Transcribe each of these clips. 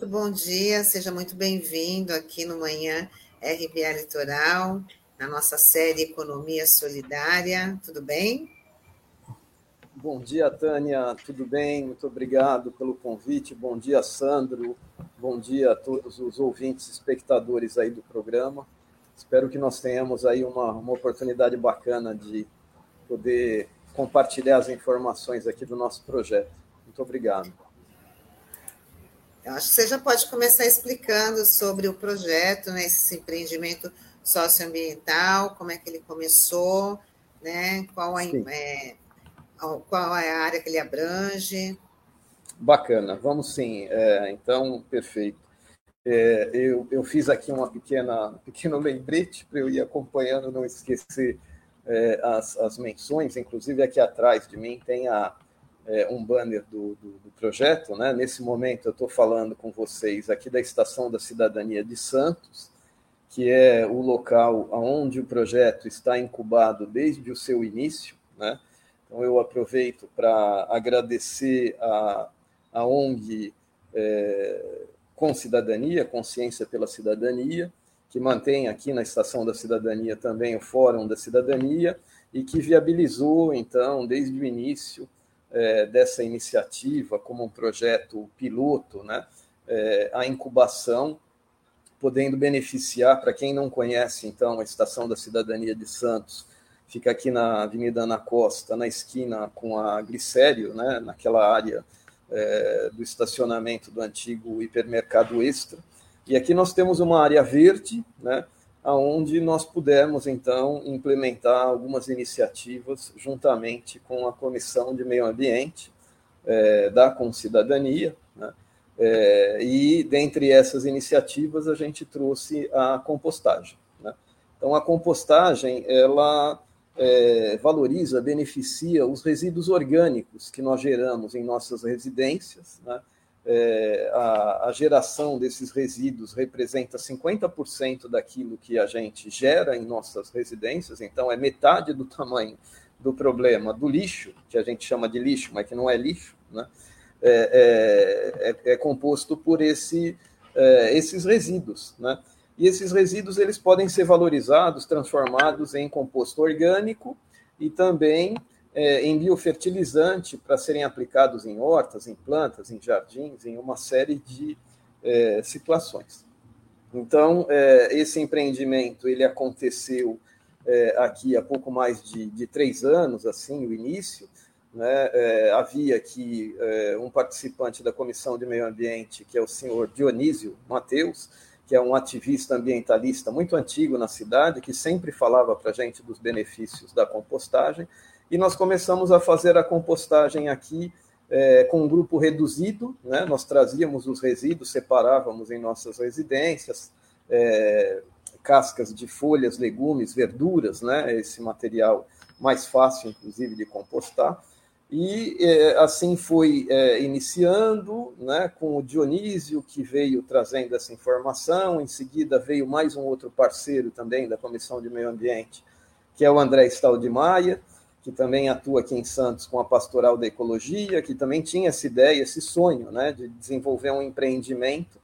Muito bom dia, seja muito bem-vindo aqui no Manhã RBA Litoral, na nossa série Economia Solidária, tudo bem? Bom dia, Tânia, tudo bem? Muito obrigado pelo convite. Bom dia, Sandro. Bom dia a todos os ouvintes, espectadores aí do programa. Espero que nós tenhamos aí uma, uma oportunidade bacana de poder compartilhar as informações aqui do nosso projeto. Muito obrigado. Eu acho que você já pode começar explicando sobre o projeto, né, esse empreendimento socioambiental, como é que ele começou, né, qual a, é, qual é a área que ele abrange. Bacana, vamos sim. É, então, perfeito. É, eu, eu fiz aqui uma pequena pequeno lembrete para eu ir acompanhando, não esquecer é, as, as menções. Inclusive, aqui atrás de mim tem a, é, um banner do, do, do, projeto. Né? Nesse momento, eu estou falando com vocês aqui da Estação da Cidadania de Santos, que é o local onde o projeto está incubado desde o seu início. Né? Então, eu aproveito para agradecer a, a ONG é, Com Cidadania, Consciência pela Cidadania, que mantém aqui na Estação da Cidadania também o Fórum da Cidadania e que viabilizou, então, desde o início é, dessa iniciativa, como um projeto piloto, né, é, a incubação, podendo beneficiar, para quem não conhece, então, a Estação da Cidadania de Santos, fica aqui na Avenida Ana Costa, na esquina com a Glicério, né, naquela área é, do estacionamento do antigo hipermercado Extra. E aqui nós temos uma área verde, né, onde nós pudemos, então, implementar algumas iniciativas juntamente com a Comissão de Meio Ambiente é, da Concidadania, né, é, e dentre essas iniciativas a gente trouxe a compostagem. Né. Então, a compostagem, ela é, valoriza, beneficia os resíduos orgânicos que nós geramos em nossas residências. Né? É, a, a, geração desses resíduos representa 50% daquilo que a gente gera em nossas residências, então é metade do tamanho do problema do lixo, que a gente chama de lixo, mas que não é lixo, né? é, é, é, é composto por esse, é, esses resíduos. Né? e esses resíduos eles podem ser valorizados, transformados em composto orgânico e também é, em biofertilizante para serem aplicados em hortas, em plantas, em jardins, em uma série de é, situações. Então, é, esse empreendimento ele aconteceu é, aqui há pouco mais de, de, três anos, assim, o início. Né? É, havia aqui é, um participante da Comissão de Meio Ambiente, que é o senhor Dionísio Mateus, que é um ativista ambientalista muito antigo na cidade, que sempre falava para a gente dos benefícios da compostagem, e nós começamos a fazer a compostagem aqui é, com um grupo reduzido, né? nós trazíamos os resíduos, separávamos em nossas residências, é, cascas de folhas, legumes, verduras, né? esse material mais fácil, inclusive, de compostar, e é, assim foi é, iniciando, né, com o Dionísio, que veio trazendo essa informação. Em seguida, veio mais um outro parceiro também da Comissão de Meio Ambiente, que é o André Stal Maia, que também atua aqui em Santos com a Pastoral da Ecologia, que também tinha essa ideia, esse sonho né, de desenvolver um empreendimento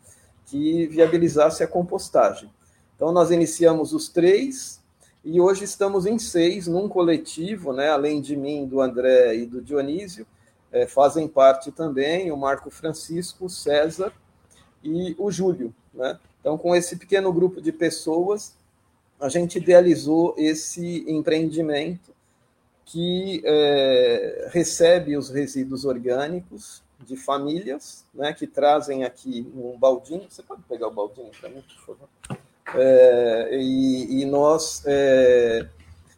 que viabilizasse a compostagem. Então, nós iniciamos os três, e hoje estamos em seis, num coletivo, né? além de mim, do André e do Dionísio, é, fazem parte também o Marco Francisco, o César e o Júlio. Né? Então, com esse pequeno grupo de pessoas, a gente idealizou esse empreendimento que é, recebe os resíduos orgânicos de famílias, né, que trazem aqui um baldinho. Você pode pegar o baldinho para mim, por favor? É, e, e, nós é,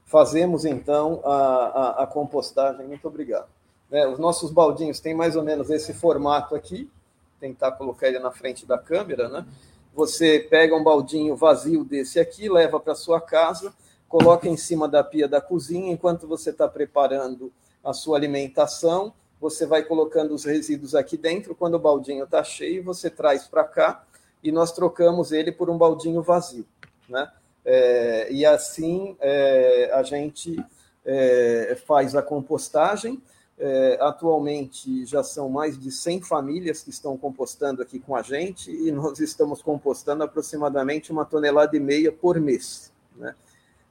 fazemos então a, a, a, compostagem. Muito obrigado. É, os nossos baldinhos têm mais ou menos esse formato aqui. Tentar colocar ele na frente da câmera, né? Você pega um baldinho vazio desse aqui, leva para sua casa, coloca em cima da pia da cozinha enquanto você está preparando a sua alimentação. Você vai colocando os resíduos aqui dentro. Quando o baldinho está cheio, você traz para cá e nós trocamos ele por um baldinho vazio. Né? É, e assim é, a gente é, faz a compostagem. É, atualmente já são mais de 100 famílias que estão compostando aqui com a gente e nós estamos compostando aproximadamente uma tonelada e meia por mês. Né?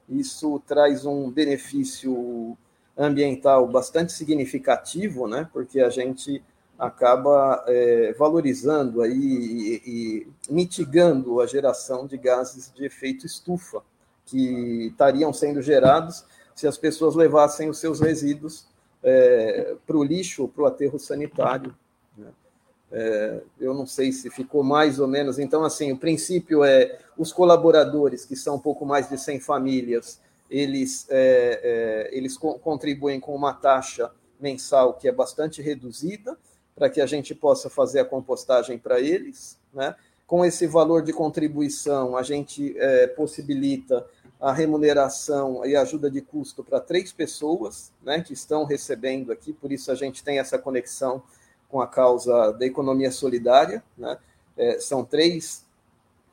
Isso traz um benefício ambiental bastante significativo, né? porque a gente acaba é, valorizando aí e, e, mitigando a geração de gases de efeito estufa que estariam sendo gerados se as pessoas levassem os seus resíduos é, para o lixo para o aterro sanitário. Né? É, eu não sei se ficou mais ou menos. Então, assim, o princípio é os colaboradores, que são um pouco mais de 100 famílias, eles, é, é, eles co contribuem com uma taxa mensal que é bastante reduzida, para que a gente possa fazer a compostagem para eles. Né? Com esse valor de contribuição, a gente é, possibilita a remuneração e ajuda de custo para três pessoas né, que estão recebendo aqui, por isso a gente tem essa conexão com a causa da economia solidária. Né? É, são três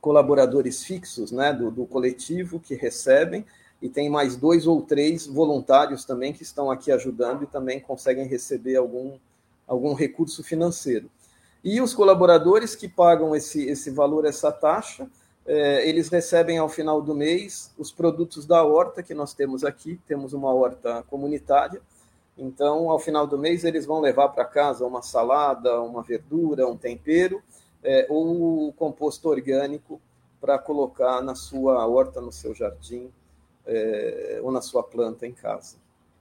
colaboradores fixos né, do, do coletivo que recebem, e tem mais dois ou três voluntários também que estão aqui ajudando e também conseguem receber algum, algum recurso financeiro. E os colaboradores que pagam esse, esse valor, essa taxa, é, eles recebem ao final do mês os produtos da horta que nós temos aqui, temos uma horta comunitária. Então, ao final do mês, eles vão levar para casa uma salada, uma verdura, um tempero, é, ou composto orgânico para colocar na sua horta, no seu jardim, é, ou na sua planta em casa.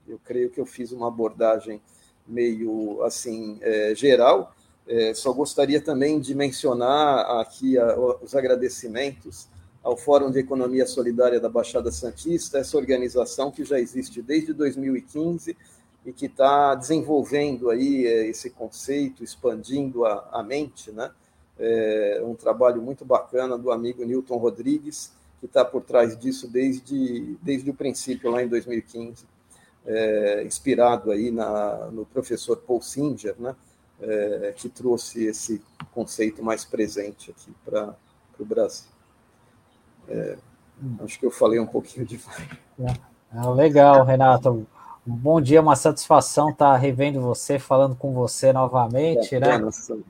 Eu creio que eu fiz uma abordagem meio assim é, geral, é, só gostaria também de mencionar aqui a, os agradecimentos ao Fórum de Economia Solidária da Baixada Santista, essa organização que já existe desde 2015 e que está desenvolvendo aí é, esse conceito, expandindo a, a mente, né? É um trabalho muito bacana do amigo Newton Rodrigues, que está por trás disso desde, desde o princípio, lá em 2015, é, inspirado aí na, no professor Paul Singer, né? é, que trouxe esse conceito mais presente aqui para o Brasil. É, acho que eu falei um pouquinho demais. É, legal, Renato. Um bom dia, uma satisfação estar revendo você, falando com você novamente, né?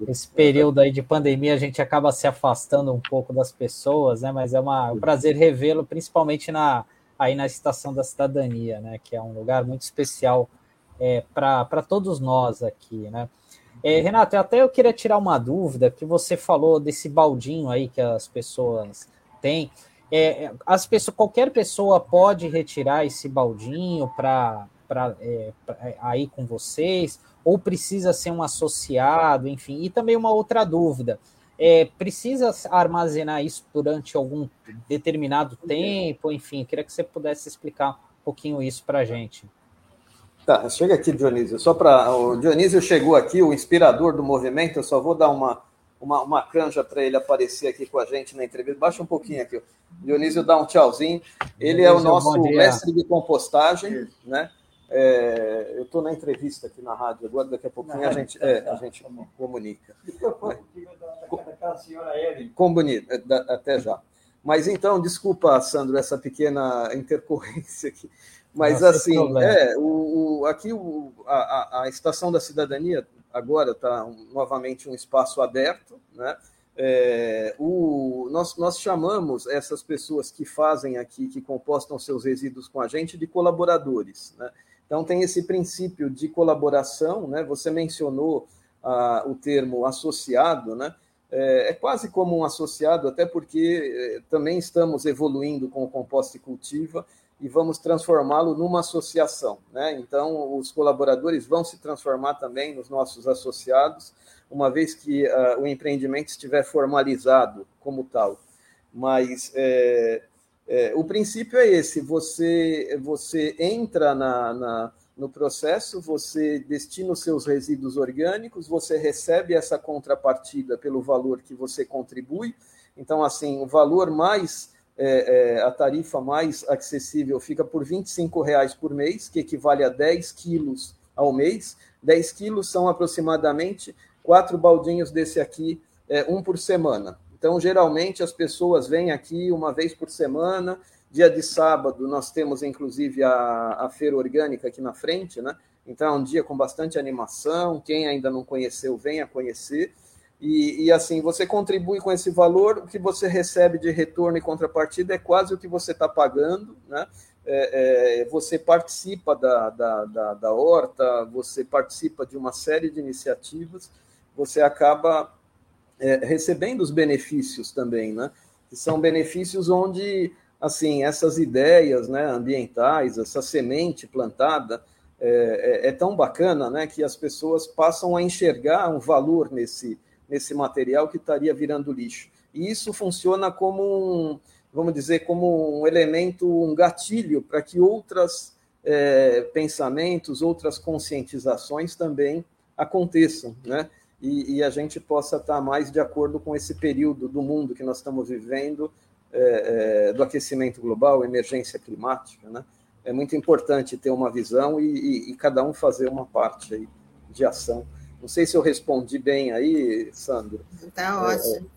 Esse período aí de pandemia a gente acaba se afastando um pouco das pessoas, né? Mas é uma, um prazer revê-lo, principalmente na, aí na Estação da Cidadania, né? Que é um lugar muito especial é, para todos nós aqui, né? É, Renato, até eu queria tirar uma dúvida, que você falou desse baldinho aí que as pessoas têm. É, as pessoas, qualquer pessoa pode retirar esse baldinho para é, é, aí com vocês, ou precisa ser um associado, enfim. E também uma outra dúvida. É, precisa armazenar isso durante algum determinado tempo, enfim, queria que você pudesse explicar um pouquinho isso para a gente. Tá, chega aqui, Dionísio. Só para. O Dionísio chegou aqui, o inspirador do movimento. Eu só vou dar uma, uma, uma canja para ele aparecer aqui com a gente na entrevista. Baixa um pouquinho aqui. O Dionísio dá um tchauzinho. Ele Dionísio, é o nosso mestre de compostagem, né? É, eu estou na entrevista aqui na rádio agora, daqui a pouquinho a gente, é, a gente comunica. Comunica, até já. Mas então, desculpa, Sandro, essa pequena intercorrência aqui. Mas Não, assim, é, o, o, aqui o, a, a Estação da Cidadania agora está um, novamente um espaço aberto, né? É, o, nós, nós chamamos essas pessoas que fazem aqui, que compostam seus resíduos com a gente, de colaboradores. Né? Então, tem esse princípio de colaboração, né? você mencionou ah, o termo associado, né? É, é, quase como um associado, até porque é, também estamos evoluindo com o composto e cultiva e vamos transformá-lo numa associação. Né? Então, os colaboradores vão se transformar também nos nossos associados, uma vez que uh, o empreendimento estiver formalizado como tal. Mas é, é, o princípio é esse: você, você entra na, na, no processo, você destina os seus resíduos orgânicos, você recebe essa contrapartida pelo valor que você contribui. Então, assim, o valor mais é, é, a tarifa mais acessível fica por R$ 25,00 por mês, que equivale a 10 quilos ao mês. 10 quilos são aproximadamente quatro baldinhos desse aqui, é, um por semana. Então, geralmente, as pessoas vêm aqui uma vez por semana. Dia de sábado, nós temos inclusive a, a feira orgânica aqui na frente, né? Então, é um dia com bastante animação. Quem ainda não conheceu, venha conhecer. E, e, assim, você contribui com esse valor, o que você recebe de retorno e contrapartida é quase o que você está pagando, né? É, é, você participa da, da, da, da, horta, você participa de uma série de iniciativas, você acaba é, recebendo os benefícios também, né? Que são benefícios onde, assim, essas ideias né, ambientais, essa semente plantada, é, é, é, tão bacana né, que as pessoas passam a enxergar um valor nesse, nesse material que estaria virando lixo. E isso funciona como um, vamos dizer, como um elemento, um gatilho para que outros é, pensamentos, outras conscientizações também aconteçam, né? E, e, a gente possa estar mais de acordo com esse período do mundo que nós estamos vivendo, é, é, do aquecimento global, emergência climática, né? é muito importante ter uma visão e, e, e cada um fazer uma parte aí de ação. Não sei se eu respondi bem aí, Sandro. Está ótimo.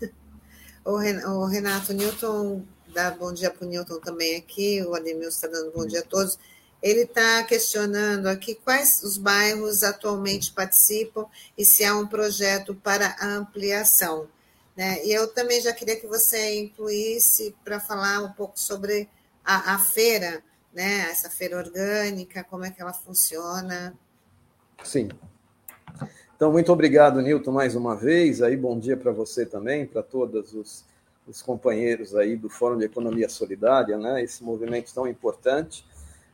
É, o Renato Newton dá bom dia para o Newton também aqui, o Ademilson está dando bom dia a todos. Ele está questionando aqui quais os bairros atualmente participam e se há um projeto para ampliação. Né? E eu também já queria que você incluísse para falar um pouco sobre a, a feira, né? Essa feira orgânica, como é que ela funciona? Sim. Então, muito obrigado, Nilton, mais uma vez. Aí, bom dia para você também, para todos os, os, companheiros aí do Fórum de Economia Solidária, né? Esse movimento tão importante.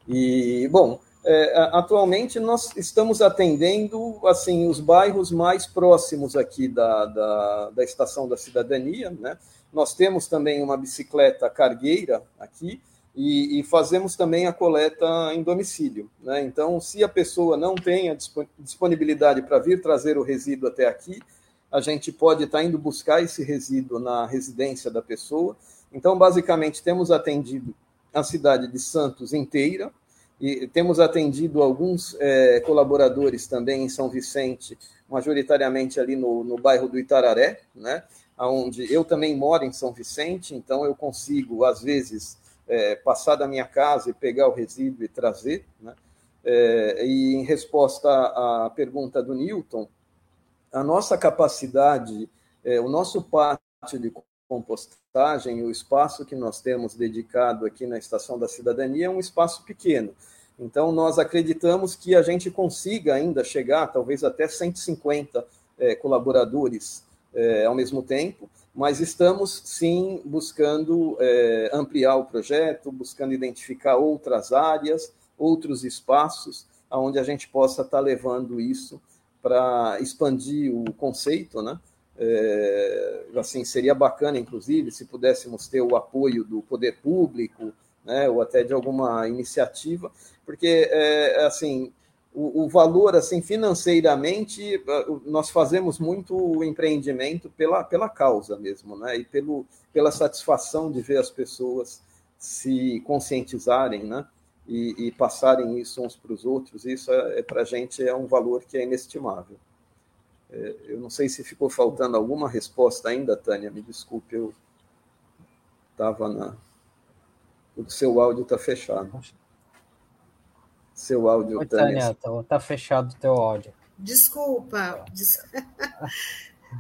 E, bom, é, atualmente nós estamos atendendo assim os bairros mais próximos aqui da, da, da Estação da Cidadania, né? Nós temos também uma bicicleta cargueira aqui, e, e, fazemos também a coleta em domicílio. Né? Então, se a pessoa não tem a disponibilidade para vir trazer o resíduo até aqui, a gente pode estar tá indo buscar esse resíduo na residência da pessoa. Então, basicamente, temos atendido a cidade de Santos inteira, e temos atendido alguns é, colaboradores também em São Vicente, majoritariamente ali no, no bairro do Itararé, né? onde eu também moro em São Vicente, então eu consigo, às vezes, é, passar da minha casa e pegar o resíduo e trazer. Né? É, e em resposta à pergunta do Newton, a nossa capacidade, é, o nosso pátio de compostagem, o espaço que nós temos dedicado aqui na Estação da Cidadania é um espaço pequeno. Então, nós acreditamos que a gente consiga ainda chegar, talvez até 150 é, colaboradores é, ao mesmo tempo, mas estamos sim buscando é, ampliar o projeto, buscando identificar outras áreas, outros espaços, onde a gente possa estar levando isso para expandir o conceito, né? É, assim seria bacana, inclusive, se pudéssemos ter o apoio do poder público, né, ou até de alguma iniciativa, porque é, assim o, o, valor, assim, financeiramente, ah, nós fazemos muito empreendimento pela, pela causa mesmo, né? E pelo, pela satisfação de ver as pessoas se conscientizarem, né? E, e passarem isso uns para os outros, isso é, é para a gente é um valor que é inestimável. É, eu não sei se ficou faltando alguma resposta ainda, Tânia, me desculpe, eu estava na. O seu áudio está fechado seu áudio, Oi, Tânia. Tá, tá fechado o teu áudio. Desculpa.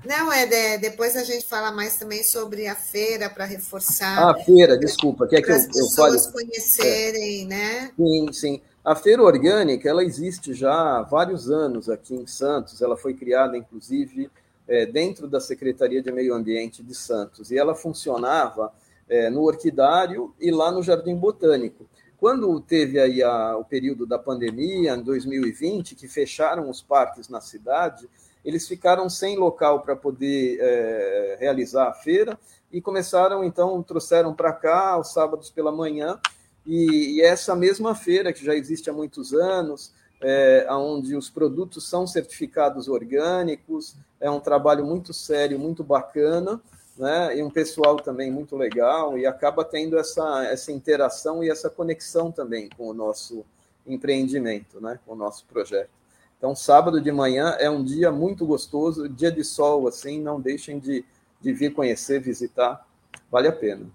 Não, é de, depois a gente fala mais também sobre a feira para reforçar. Ah, a feira, desculpa. Quer que eu, as pessoas conhecerem, é. né? Sim, sim. A feira orgânica ela existe já há vários anos aqui em Santos. Ela foi criada, inclusive, é, dentro da Secretaria de Meio Ambiente de Santos. E ela funcionava é, no Orquidário e lá no Jardim Botânico. Quando teve aí a, o período da pandemia, em 2020, que fecharam os parques na cidade, eles ficaram sem local para poder é, realizar a feira e começaram, então, trouxeram para cá aos sábados pela manhã, e, e, essa mesma feira, que já existe há muitos anos, é, onde os produtos são certificados orgânicos, é um trabalho muito sério, muito bacana, né? e um pessoal também muito legal, e acaba tendo essa, essa interação e essa conexão também com o nosso empreendimento, né? com o nosso projeto. Então, sábado de manhã é um dia muito gostoso, dia de sol, assim, não deixem de, de vir conhecer, visitar, vale a pena.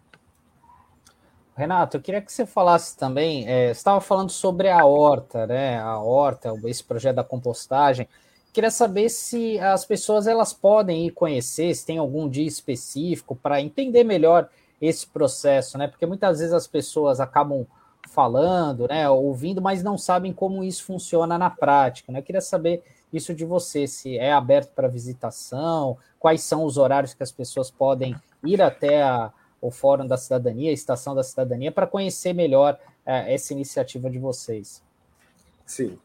Renato, eu queria que você falasse também, é, você estava falando sobre a horta, né? A horta, esse projeto da compostagem. Queria saber se as pessoas elas podem ir conhecer, se tem algum dia específico para entender melhor esse processo, né? Porque muitas vezes as pessoas acabam falando, né, ouvindo, mas não sabem como isso funciona na prática, né? Eu queria saber isso de você, se é aberto para visitação, quais são os horários que as pessoas podem ir até a, o Fórum da Cidadania, a Estação da Cidadania, para conhecer melhor é, essa iniciativa de vocês. Sim.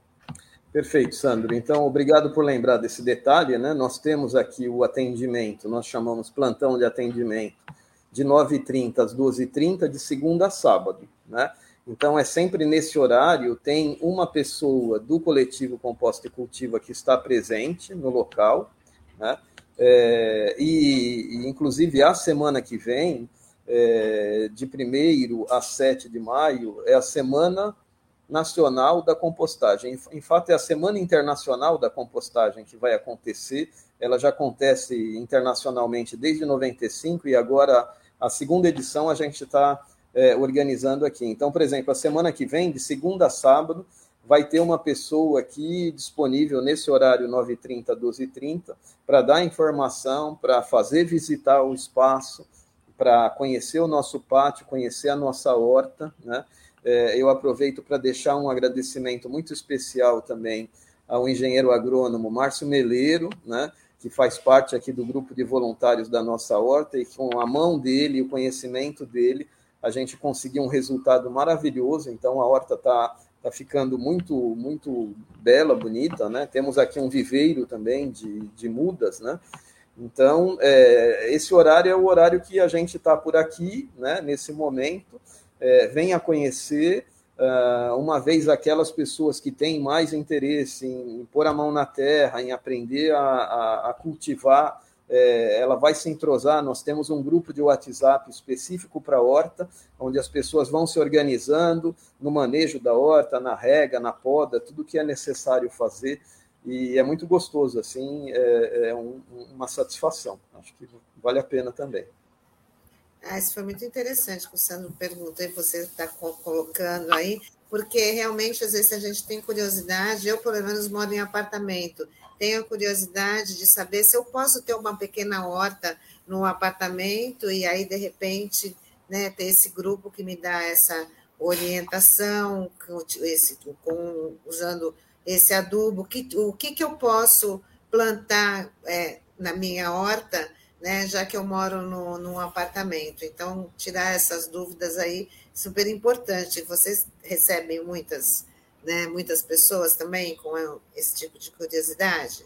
Perfeito, Sandro. Então, obrigado por lembrar desse detalhe, né? Nós temos aqui o atendimento, nós chamamos plantão de atendimento, de 9h30 às 12h30, de segunda a sábado, né? Então, é sempre nesse horário, tem uma pessoa do coletivo Composta e Cultiva que está presente no local, né? É, e, e, inclusive, a semana que vem, é, de 1 a 7 de maio, é a Semana Nacional da Compostagem. Em, fato, é a Semana Internacional da Compostagem que vai acontecer. Ela já acontece internacionalmente desde 95 e agora a segunda edição a gente está é, organizando aqui. Então, por exemplo, a semana que vem, de segunda a sábado, vai ter uma pessoa aqui disponível nesse horário 9h30, 12h30, para dar informação, para fazer visitar o espaço, para conhecer o nosso pátio, conhecer a nossa horta. Né? É, eu aproveito para deixar um agradecimento muito especial também ao engenheiro agrônomo Márcio Meleiro, né? que faz parte aqui do grupo de voluntários da nossa horta, e com a mão dele e o conhecimento dele, a gente conseguiu um resultado maravilhoso, então a horta está tá ficando muito muito bela, bonita, né? Temos aqui um viveiro também de, de mudas, né? Então, é, esse horário é o horário que a gente está por aqui, né? Nesse momento, é, venha conhecer, uh, uma vez aquelas pessoas que têm mais interesse em, pôr a mão na terra, em aprender a, a, a cultivar é, ela vai se entrosar. Nós temos um grupo de WhatsApp específico para a horta, onde as pessoas vão se organizando no manejo da horta, na rega, na poda, tudo que é necessário fazer. E é muito gostoso, assim, é, é um, uma satisfação. Acho que vale a pena também. Ah, isso foi muito interessante o Sandro perguntou e você está colocando aí, porque realmente, às vezes, a gente tem curiosidade, eu, pelo menos, moro em apartamento, tenho curiosidade de saber se eu posso ter uma pequena horta no apartamento e aí, de repente, né, ter esse grupo que me dá essa orientação, esse, com, usando esse adubo, que, o que, que eu posso plantar é, na minha horta, né, já que eu moro no, num apartamento. Então, tirar essas dúvidas aí, super importante. Vocês recebem muitas né, muitas pessoas também com esse tipo de curiosidade?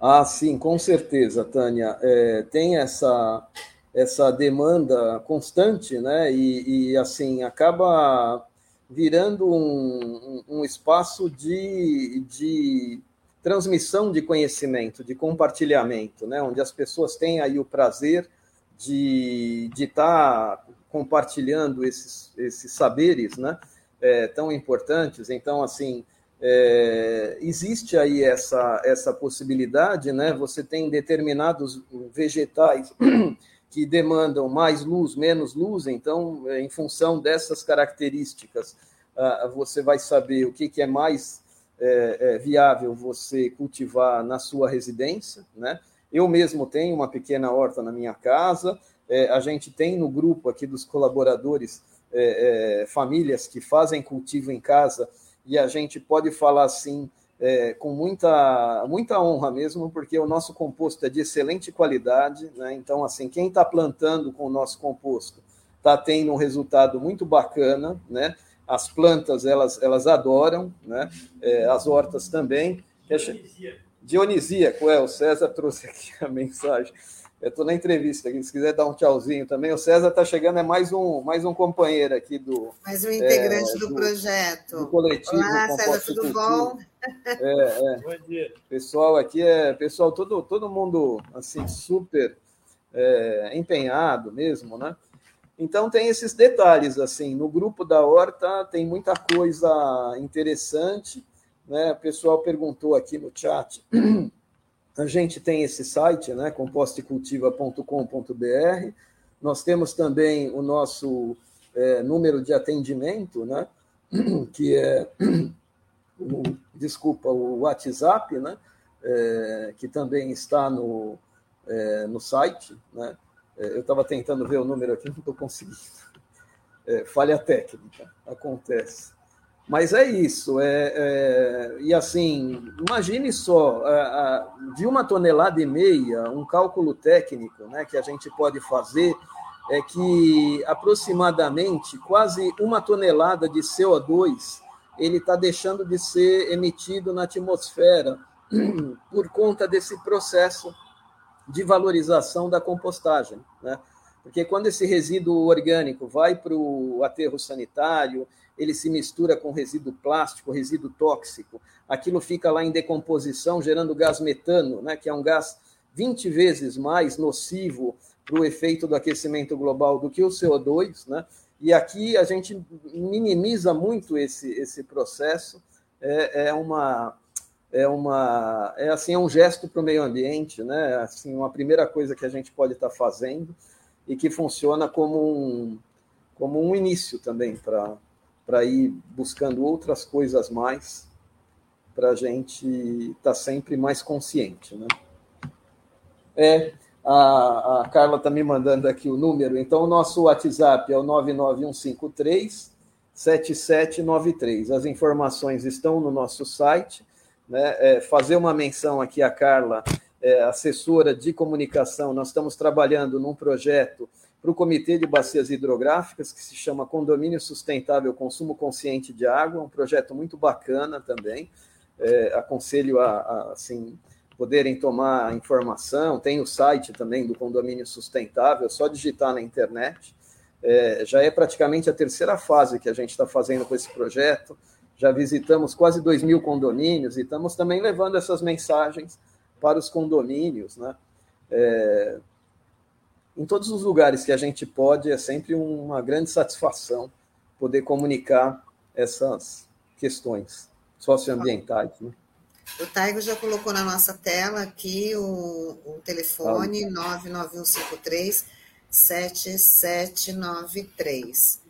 Ah, sim, com certeza, Tânia. É, tem essa, essa demanda constante, né? E, e assim, acaba virando um, um, espaço de, de transmissão de conhecimento, de compartilhamento, né? Onde as pessoas têm aí o prazer de estar tá compartilhando esses, esses saberes, né? é, tão importantes. Então, assim, é, existe aí essa, essa possibilidade, né? Você tem determinados vegetais que demandam mais luz, menos luz, então, em função dessas características, você vai saber o que, é mais é, é, viável você cultivar na sua residência, né? Eu mesmo tenho uma pequena horta na minha casa, é, a gente tem no grupo aqui dos colaboradores é, é, famílias que fazem cultivo em casa e a gente pode falar assim é, com muita, muita honra mesmo, porque o nosso composto é de excelente qualidade, né? então assim quem está plantando com o nosso composto está tendo um resultado muito bacana, né? As plantas elas elas adoram, né? É, as hortas também. Dionisíaco. Dionisíaco, é, o César trouxe aqui a mensagem. Eu estou na entrevista aqui, se quiser dar um tchauzinho também. O César está chegando, é mais um, mais um companheiro aqui do. Mais um integrante é, do, do, projeto. Do coletivo. Olá, César, tudo bom? É, é. Bom dia. Pessoal aqui é pessoal, todo, todo mundo assim, super é, empenhado mesmo, né? Então tem esses detalhes assim. No grupo da Horta tem muita coisa interessante. Né? O pessoal perguntou aqui no chat. A gente tem esse site, né, compostecultiva.com.br. Nós temos também o nosso é, número de atendimento, né? que é, o, desculpa, o WhatsApp, né? É, que também está no, é, no site. Né? É, eu estava tentando ver o número aqui, não estou conseguindo. É, falha técnica, acontece. Mas é isso. É, é, e assim, imagine só, de uma tonelada e meia, um cálculo técnico né, que a gente pode fazer é que aproximadamente quase uma tonelada de CO2 ele está deixando de ser emitido na atmosfera por conta desse processo de valorização da compostagem. Né? Porque quando esse resíduo orgânico vai para o aterro sanitário, ele se mistura com resíduo plástico, resíduo tóxico, aquilo fica lá em decomposição, gerando gás metano, né, que é um gás 20 vezes mais nocivo para o efeito do aquecimento global do que o CO2, né? E aqui a gente minimiza muito esse, esse processo. É, é uma é uma é assim é um gesto para o meio ambiente, né? Assim uma primeira coisa que a gente pode estar tá fazendo e que funciona como um como um início também para para ir buscando outras coisas mais para a gente estar tá sempre mais consciente, né? É, a, a Carla está me mandando aqui o número, então o nosso WhatsApp é o 99153 7793. As informações estão no nosso site. Né? É, fazer uma menção aqui a Carla, é, assessora de comunicação, nós estamos trabalhando num projeto para o Comitê de Bacias Hidrográficas, que se chama Condomínio Sustentável Consumo Consciente de Água, um projeto muito bacana também. É, aconselho a, a assim, poderem tomar informação. Tem o site também do Condomínio Sustentável, é só digitar na internet. É, já é praticamente a terceira fase que a gente está fazendo com esse projeto. Já visitamos quase 2 mil condomínios e estamos também levando essas mensagens para os condomínios, né? É, em todos os lugares que a gente pode, é sempre uma grande satisfação poder comunicar essas questões socioambientais. Né? O Taigo já colocou na nossa tela aqui o, o telefone ah, 99153 7793.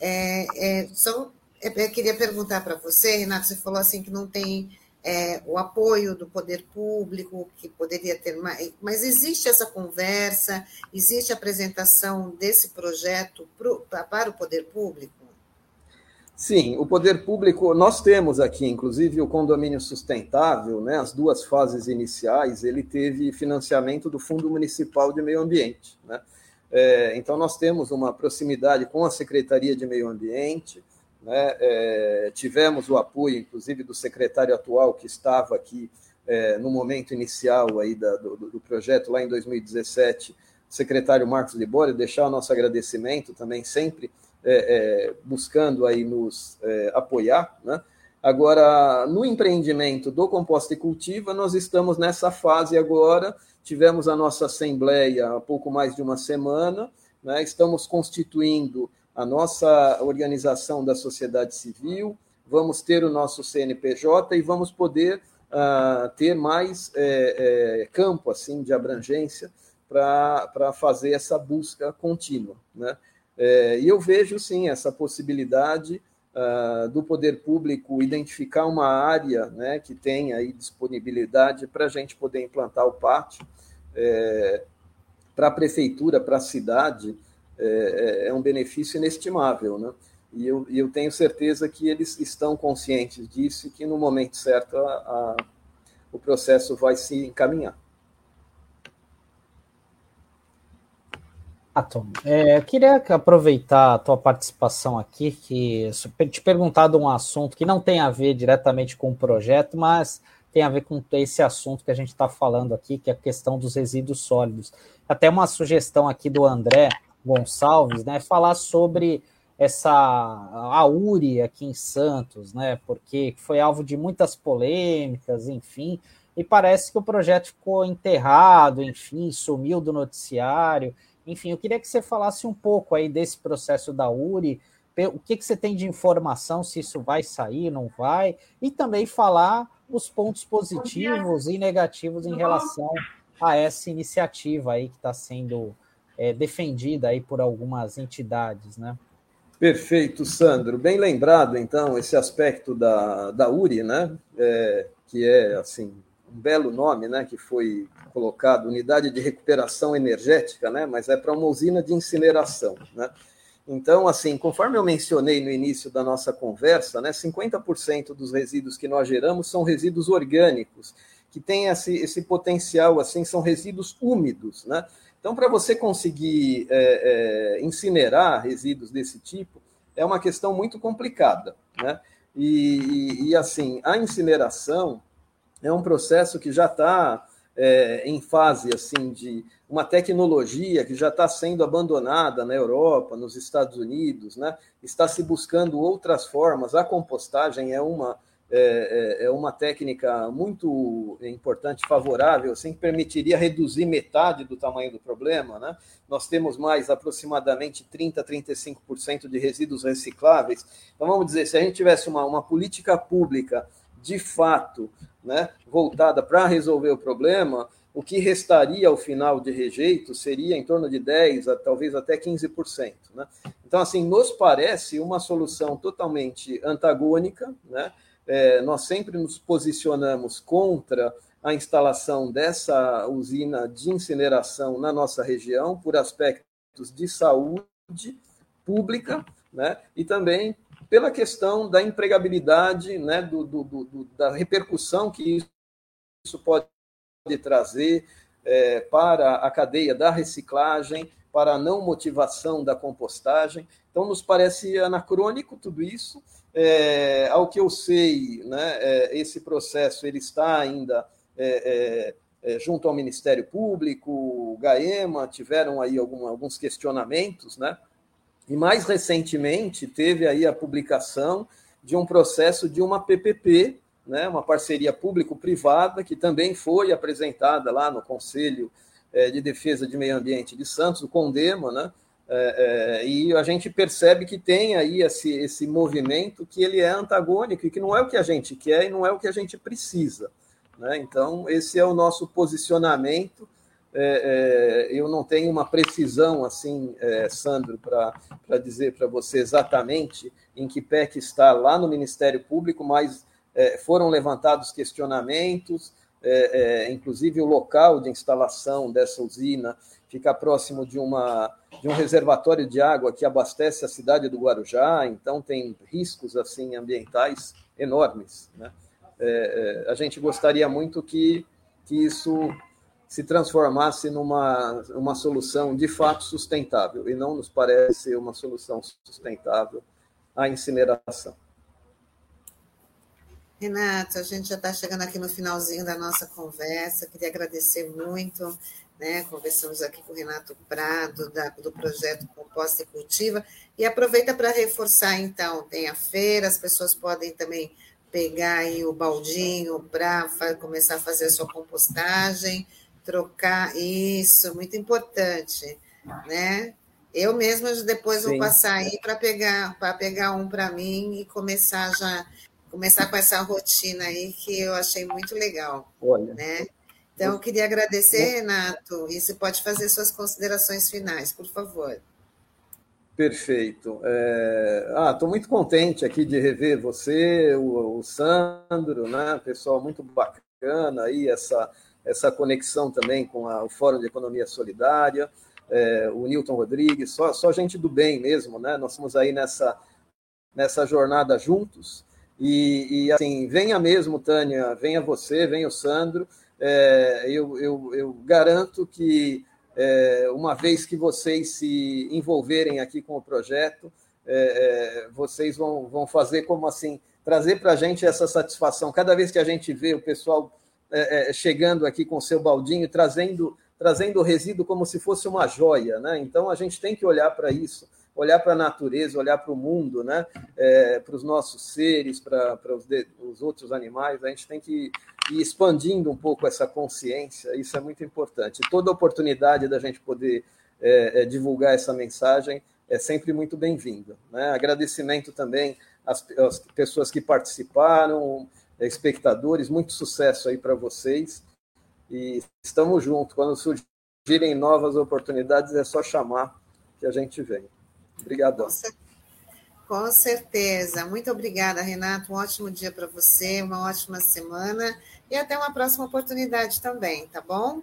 É, é, só é, eu queria perguntar para você, Renato, você falou assim que não tem é, o apoio do poder público, que poderia ter mais. Mas existe essa conversa, existe a apresentação desse projeto pro, para o poder público? Sim, o poder público, nós temos aqui, inclusive, o condomínio sustentável, né, as duas fases iniciais, ele teve financiamento do Fundo Municipal de Meio Ambiente. Né? É, então, nós temos uma proximidade com a Secretaria de Meio Ambiente, né? É, tivemos o apoio, inclusive, do secretário atual que estava aqui é, no momento inicial aí da, do, do, projeto, lá em 2017, o secretário Marcos Libório, deixar o nosso agradecimento também, sempre é, é buscando aí nos é, apoiar. Né? Agora, no empreendimento do Composta e Cultiva, nós estamos nessa fase agora, tivemos a nossa assembleia há pouco mais de uma semana, né? estamos constituindo a nossa organização da sociedade civil, vamos ter o nosso CNPJ e vamos poder uh, ter mais é, é, campo assim de abrangência para fazer essa busca contínua. Né? É, e eu vejo sim essa possibilidade uh, do poder público identificar uma área né, que tem aí disponibilidade para a gente poder implantar o pátio, é, para a prefeitura, para a cidade, é, é, é um benefício inestimável, né? E eu, eu, tenho certeza que eles estão conscientes disso e que no momento certo a, a, o processo vai se encaminhar. Ah, Tom, é, eu queria aproveitar a tua participação aqui, que te perguntar de um assunto que não tem a ver diretamente com o projeto, mas tem a ver com esse assunto que a gente está falando aqui, que é a questão dos resíduos sólidos. Até uma sugestão aqui do André, Gonçalves, né, falar sobre essa a URI aqui em Santos, né, porque foi alvo de muitas polêmicas, enfim, e parece que o projeto ficou enterrado, enfim, sumiu do noticiário. Enfim, eu queria que você falasse um pouco aí desse processo da URI, o que, que você tem de informação, se isso vai sair, não vai, e também falar os pontos positivos e negativos em relação a essa iniciativa aí que está sendo é, defendida aí por algumas entidades, né? Perfeito, Sandro. Bem lembrado, então, esse aspecto da, da URI, né? É, que é, assim, um belo nome, né? Que foi colocado, Unidade de Recuperação Energética, né? Mas é para uma usina de incineração, né? Então, assim, conforme eu mencionei no início da nossa conversa, né, 50% dos resíduos que nós geramos são resíduos orgânicos, que têm esse, esse potencial, assim, são resíduos úmidos, né? Então, para você conseguir é, é, incinerar resíduos desse tipo, é uma questão muito complicada, né? E, e, e assim, a incineração é um processo que já está é, em fase assim de uma tecnologia que já está sendo abandonada na Europa, nos Estados Unidos, né? está se buscando outras formas. A compostagem é uma, é, é, é uma técnica muito importante, favorável, assim, que permitiria reduzir metade do tamanho do problema. Né? Nós temos mais aproximadamente 30%, 35% de resíduos recicláveis. Então, vamos dizer, se a gente tivesse uma, uma política pública de fato né, voltada para resolver o problema, o que restaria ao final de rejeito seria em torno de 10%, talvez até 15%. Né? Então, assim, nos parece uma solução totalmente antagônica. Né? É, nós sempre nos posicionamos contra a instalação dessa usina de incineração na nossa região, por aspectos de saúde pública, né? e também pela questão da empregabilidade, né? do, do, do da repercussão que isso pode trazer é, para a cadeia da reciclagem, para a não motivação da compostagem. Então, nos parece anacrônico tudo isso. É, ao que eu sei, né, é, esse processo ele está ainda é, é, é, junto ao Ministério Público, o GAEMA, tiveram aí algum, alguns questionamentos, né? E mais recentemente teve aí a publicação de um processo de uma PPP, né, uma parceria público-privada, que também foi apresentada lá no Conselho é, de Defesa de Meio Ambiente de Santos, o CONDEMA, né, é, é, e a gente percebe que tem aí esse, esse movimento que ele é antagônico e que não é o que a gente quer e não é o que a gente precisa. Né? Então, esse é o nosso posicionamento. É, é, eu não tenho uma precisão assim, é, Sandro, para dizer para você exatamente em que pé que está lá no Ministério Público, mas é, foram levantados questionamentos, é, é, inclusive o local de instalação dessa usina fica próximo de, uma, de um reservatório de água que abastece a cidade do Guarujá, então tem riscos assim ambientais enormes. Né? A gente gostaria muito que, que isso se transformasse numa uma solução de fato sustentável, e não nos parece uma solução sustentável a incineração. Renato, a gente já está chegando aqui no finalzinho da nossa conversa. Queria agradecer muito. Né? Conversamos aqui com o Renato Prado, da, do projeto Composta e Cultiva. E aproveita para reforçar, então, tem a feira, as pessoas podem também pegar aí o baldinho para começar a fazer a sua compostagem, trocar isso, muito importante, né? Eu mesma depois Sim. vou passar aí para pegar para pegar um para mim e começar já começar com essa rotina aí que eu achei muito legal. Olha. Né? Então, eu queria agradecer, Renato, e você pode fazer suas considerações finais, por favor. Perfeito. É... Ah, estou muito contente aqui de rever você, o, o Sandro, né? Pessoal muito bacana aí, essa, essa conexão também com a, o Fórum de Economia Solidária, é, o Newton Rodrigues, só, só gente do bem mesmo, né? Nós estamos aí nessa, nessa jornada juntos. E, e, assim, venha mesmo, Tânia, venha você, venha o Sandro. É, eu, eu, eu, garanto que, é, uma vez que vocês se envolverem aqui com o projeto, é, é vocês vão, vão fazer como assim, trazer para a gente essa satisfação. Cada vez que a gente vê o pessoal é, é, chegando aqui com seu baldinho, trazendo, trazendo o resíduo como se fosse uma joia. Né? Então, a gente tem que olhar para isso olhar para a natureza, olhar para o mundo, né? É, para os nossos seres, para, para os, os, outros animais, a gente tem que ir expandindo um pouco essa consciência, isso é muito importante. Toda oportunidade da gente poder é, é, divulgar essa mensagem é sempre muito bem-vinda. Né? Agradecimento também às, às pessoas que participaram, espectadores, muito sucesso aí para vocês. E estamos juntos. Quando surgirem novas oportunidades, é só chamar que a gente vem. Obrigado. Com certeza. Muito obrigada, Renato. Um ótimo dia para você, uma ótima semana e até uma próxima oportunidade também, tá bom?